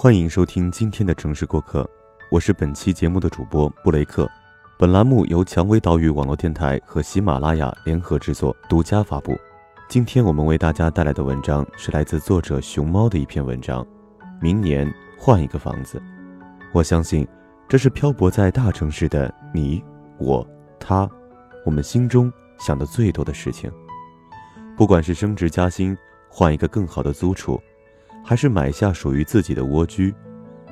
欢迎收听今天的城市过客，我是本期节目的主播布雷克。本栏目由蔷薇岛屿网络电台和喜马拉雅联合制作，独家发布。今天我们为大家带来的文章是来自作者熊猫的一篇文章。明年换一个房子，我相信这是漂泊在大城市的你、我、他，我们心中想的最多的事情。不管是升职加薪，换一个更好的租处。还是买下属于自己的蜗居，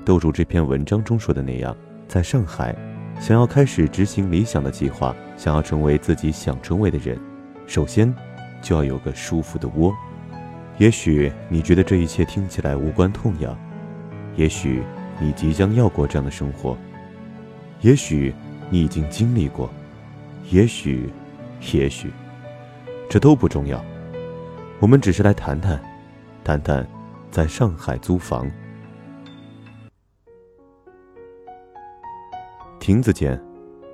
都如这篇文章中说的那样，在上海，想要开始执行理想的计划，想要成为自己想成为的人，首先就要有个舒服的窝。也许你觉得这一切听起来无关痛痒，也许你即将要过这样的生活，也许你已经经历过，也许，也许，这都不重要。我们只是来谈谈，谈谈。在上海租房，亭子间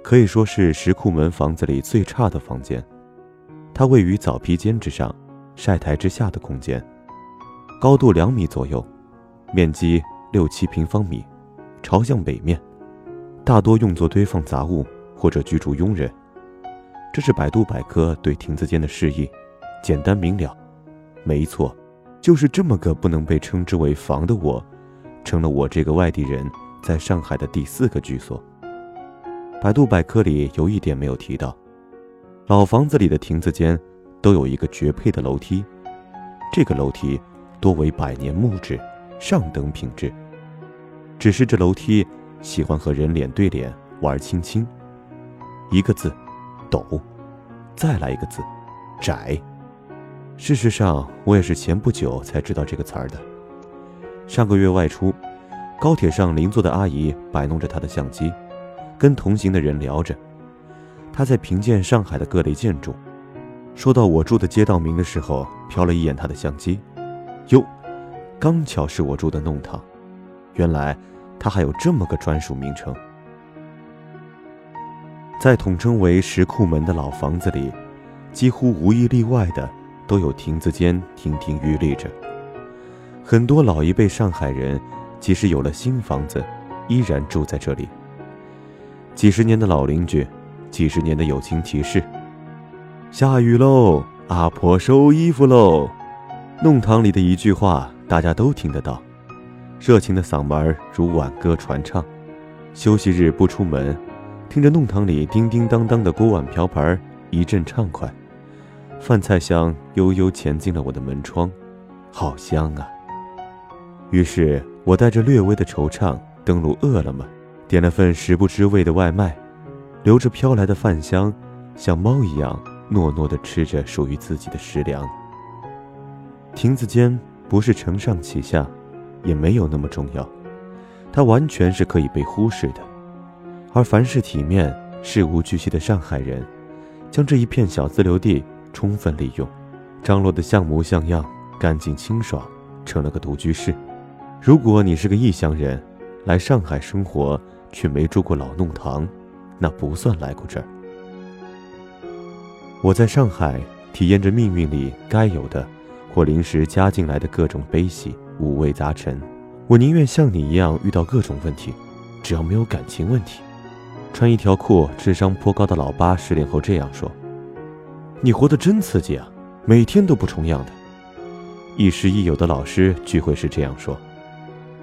可以说是石库门房子里最差的房间。它位于早披间之上、晒台之下的空间，高度两米左右，面积六七平方米，朝向北面，大多用作堆放杂物或者居住佣人。这是百度百科对亭子间的示意，简单明了。没错。就是这么个不能被称之为房的我，成了我这个外地人在上海的第四个居所。百度百科里有一点没有提到，老房子里的亭子间都有一个绝配的楼梯，这个楼梯多为百年木质，上等品质。只是这楼梯喜欢和人脸对脸玩亲亲，一个字，陡，再来一个字，窄。事实上，我也是前不久才知道这个词儿的。上个月外出，高铁上邻座的阿姨摆弄着她的相机，跟同行的人聊着。她在评鉴上海的各类建筑，说到我住的街道名的时候，瞟了一眼她的相机，哟，刚巧是我住的弄堂。原来，它还有这么个专属名称。在统称为石库门的老房子里，几乎无一例外的。都有亭子间亭亭玉立着，很多老一辈上海人，即使有了新房子，依然住在这里。几十年的老邻居，几十年的友情提示。下雨喽，阿婆收衣服喽。弄堂里的一句话，大家都听得到，热情的嗓门如挽歌传唱。休息日不出门，听着弄堂里叮叮当当的锅碗瓢盆，一阵畅快。饭菜香悠悠潜进了我的门窗，好香啊！于是我带着略微的惆怅登录饿了么，点了份食不知味的外卖，留着飘来的饭香，像猫一样糯糯地吃着属于自己的食粮。亭子间不是承上启下，也没有那么重要，它完全是可以被忽视的。而凡是体面、事无巨细的上海人，将这一片小自留地。充分利用，张罗的像模像样，干净清爽，成了个独居室。如果你是个异乡人，来上海生活却没住过老弄堂，那不算来过这儿。我在上海体验着命运里该有的，或临时加进来的各种悲喜，五味杂陈。我宁愿像你一样遇到各种问题，只要没有感情问题。穿一条裤，智商颇高的老八失恋后这样说。你活得真刺激啊，每天都不重样的。亦师亦友的老师聚会时这样说。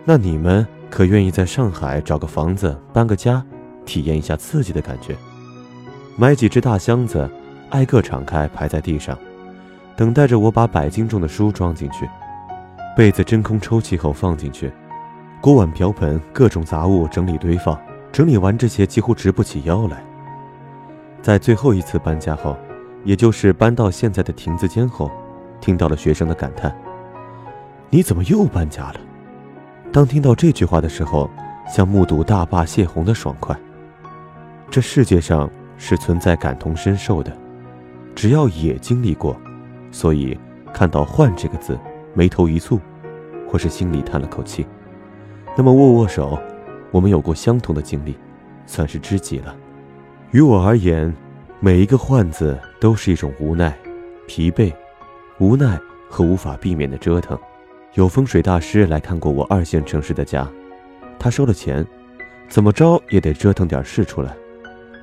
那你们可愿意在上海找个房子搬个家，体验一下刺激的感觉？买几只大箱子，挨个敞开排在地上，等待着我把百斤重的书装进去，被子真空抽气后放进去，锅碗瓢盆各种杂物整理堆放。整理完这些几乎直不起腰来。在最后一次搬家后。也就是搬到现在的亭子间后，听到了学生的感叹：“你怎么又搬家了？”当听到这句话的时候，像目睹大坝泄洪的爽快。这世界上是存在感同身受的，只要也经历过，所以看到“换”这个字，眉头一蹙，或是心里叹了口气，那么握握手，我们有过相同的经历，算是知己了。于我而言。每一个“换”字都是一种无奈、疲惫、无奈和无法避免的折腾。有风水大师来看过我二线城市的家，他收了钱，怎么着也得折腾点事出来，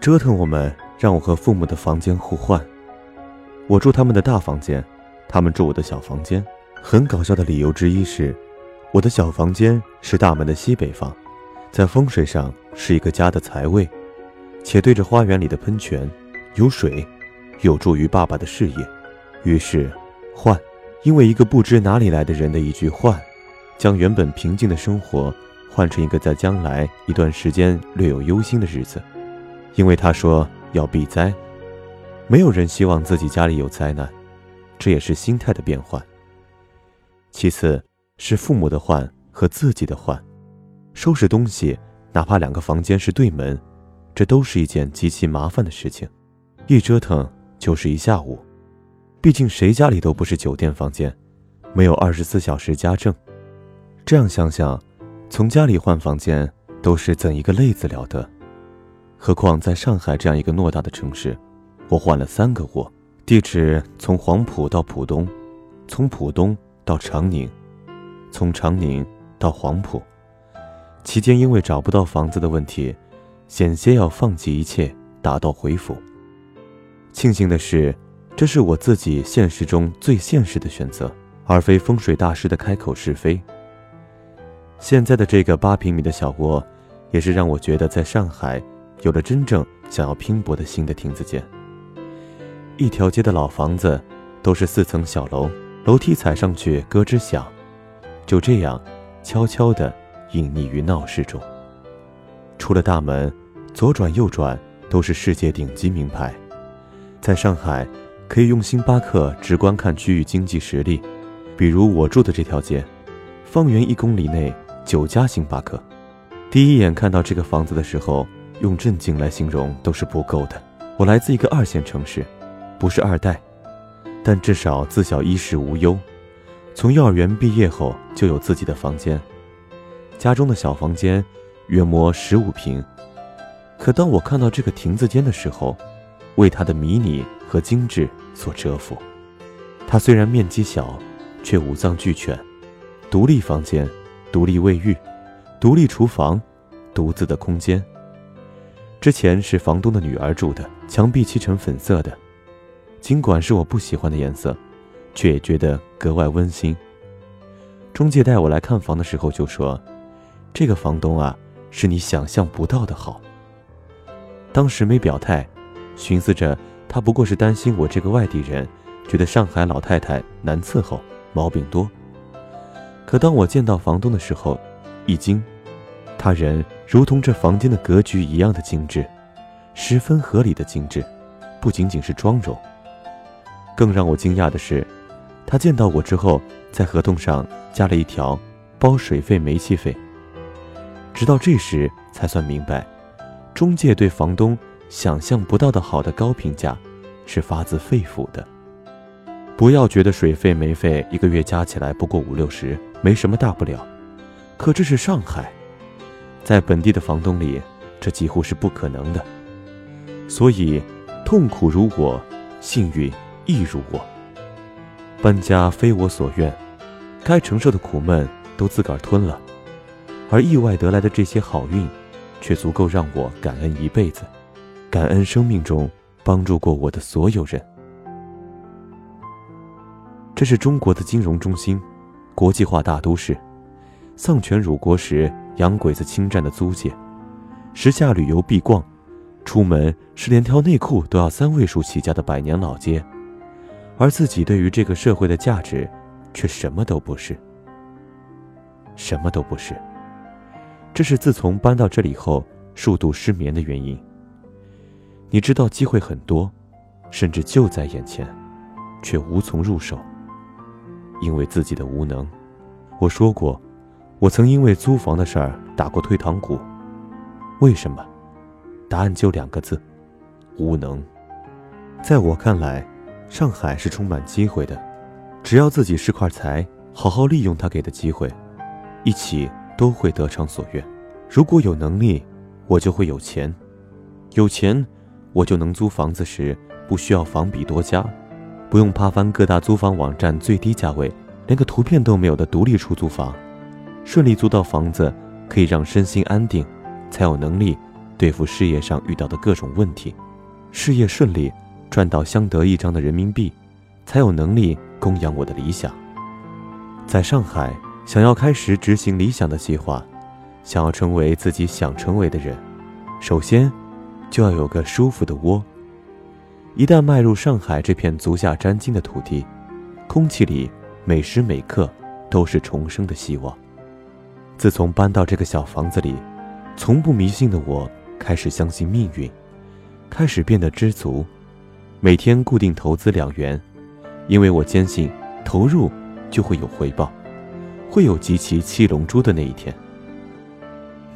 折腾我们，让我和父母的房间互换。我住他们的大房间，他们住我的小房间。很搞笑的理由之一是，我的小房间是大门的西北方，在风水上是一个家的财位，且对着花园里的喷泉，有水，有助于爸爸的事业。于是，换。因为一个不知哪里来的人的一句换，将原本平静的生活换成一个在将来一段时间略有忧心的日子。因为他说要避灾，没有人希望自己家里有灾难，这也是心态的变换。其次是父母的换和自己的换，收拾东西，哪怕两个房间是对门，这都是一件极其麻烦的事情，一折腾就是一下午。毕竟谁家里都不是酒店房间，没有二十四小时家政。这样想想，从家里换房间都是怎一个累字了得。何况在上海这样一个偌大的城市，我换了三个窝，地址从黄埔到浦东，从浦东到长宁，从长宁到黄埔。期间因为找不到房子的问题，险些要放弃一切，打道回府。庆幸的是。这是我自己现实中最现实的选择，而非风水大师的开口是非。现在的这个八平米的小窝，也是让我觉得在上海有了真正想要拼搏的新的亭子间。一条街的老房子，都是四层小楼，楼梯踩上去咯吱响，就这样悄悄地隐匿于闹市中。出了大门，左转右转都是世界顶级名牌，在上海。可以用星巴克直观看区域经济实力，比如我住的这条街，方圆一公里内九家星巴克。第一眼看到这个房子的时候，用震惊来形容都是不够的。我来自一个二线城市，不是二代，但至少自小衣食无忧，从幼儿园毕业后就有自己的房间。家中的小房间约莫十五平，可当我看到这个亭子间的时候，为它的迷你。和精致所折服。它虽然面积小，却五脏俱全：独立房间、独立卫浴、独立厨房、独自的空间。之前是房东的女儿住的，墙壁漆成粉色的，尽管是我不喜欢的颜色，却也觉得格外温馨。中介带我来看房的时候就说：“这个房东啊，是你想象不到的好。”当时没表态，寻思着。他不过是担心我这个外地人，觉得上海老太太难伺候，毛病多。可当我见到房东的时候，一惊，他人如同这房间的格局一样的精致，十分合理的精致，不仅仅是妆容。更让我惊讶的是，他见到我之后，在合同上加了一条包水费、煤气费。直到这时才算明白，中介对房东。想象不到的好的高评价，是发自肺腑的。不要觉得水费煤费一个月加起来不过五六十，没什么大不了。可这是上海，在本地的房东里，这几乎是不可能的。所以，痛苦如我，幸运亦如我。搬家非我所愿，该承受的苦闷都自个儿吞了，而意外得来的这些好运，却足够让我感恩一辈子。感恩生命中帮助过我的所有人。这是中国的金融中心，国际化大都市，丧权辱国时洋鬼子侵占的租界，时下旅游必逛，出门是连条内裤都要三位数起价的百年老街，而自己对于这个社会的价值，却什么都不是，什么都不是。这是自从搬到这里后数度失眠的原因。你知道机会很多，甚至就在眼前，却无从入手，因为自己的无能。我说过，我曾因为租房的事儿打过退堂鼓。为什么？答案就两个字：无能。在我看来，上海是充满机会的，只要自己是块财，好好利用他给的机会，一起都会得偿所愿。如果有能力，我就会有钱，有钱。我就能租房子时不需要房比多加，不用怕翻各大租房网站最低价位，连个图片都没有的独立出租房，顺利租到房子可以让身心安定，才有能力对付事业上遇到的各种问题。事业顺利，赚到相得益彰的人民币，才有能力供养我的理想。在上海，想要开始执行理想的计划，想要成为自己想成为的人，首先就要有个舒服的窝。一旦迈入上海这片足下沾金的土地，空气里每时每刻都是重生的希望。自从搬到这个小房子里，从不迷信的我开始相信命运。开始变得知足，每天固定投资两元，因为我坚信投入就会有回报，会有集齐七龙珠的那一天。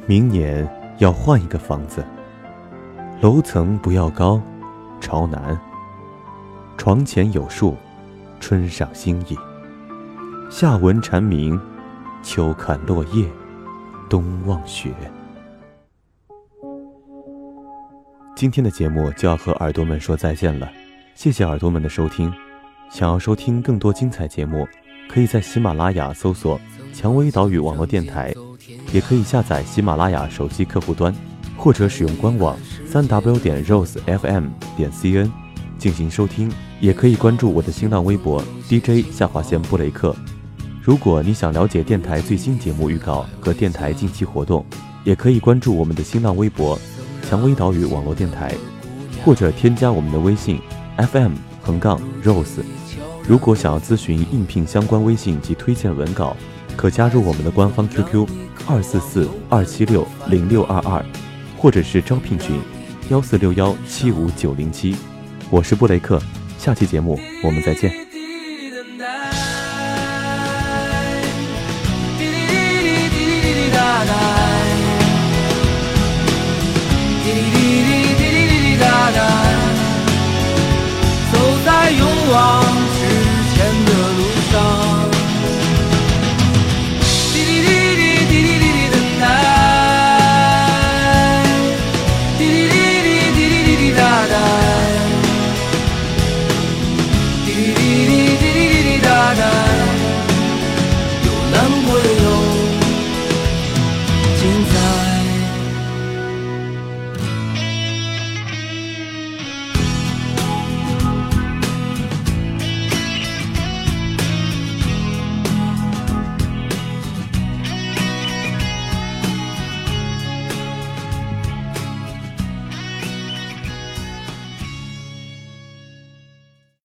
明年要换一个房子，楼层不要高，朝南，床前有树，春赏心意，夏闻蝉鸣，秋看落叶，冬望雪。今天的节目就要和耳朵们说再见了，谢谢耳朵们的收听。想要收听更多精彩节目，可以在喜马拉雅搜索“蔷薇岛屿网络电台”，也可以下载喜马拉雅手机客户端，或者使用官网三 w 点 rosefm 点 cn 进行收听。也可以关注我的新浪微博 DJ 下划线布雷克。如果你想了解电台最新节目预告和电台近期活动，也可以关注我们的新浪微博。蔷薇岛屿网络电台，或者添加我们的微信 FM 横杠 Rose。如果想要咨询应聘相关微信及推荐文稿，可加入我们的官方 QQ 二四四二七六零六二二，或者是招聘群幺四六幺七五九零七。我是布雷克，下期节目我们再见。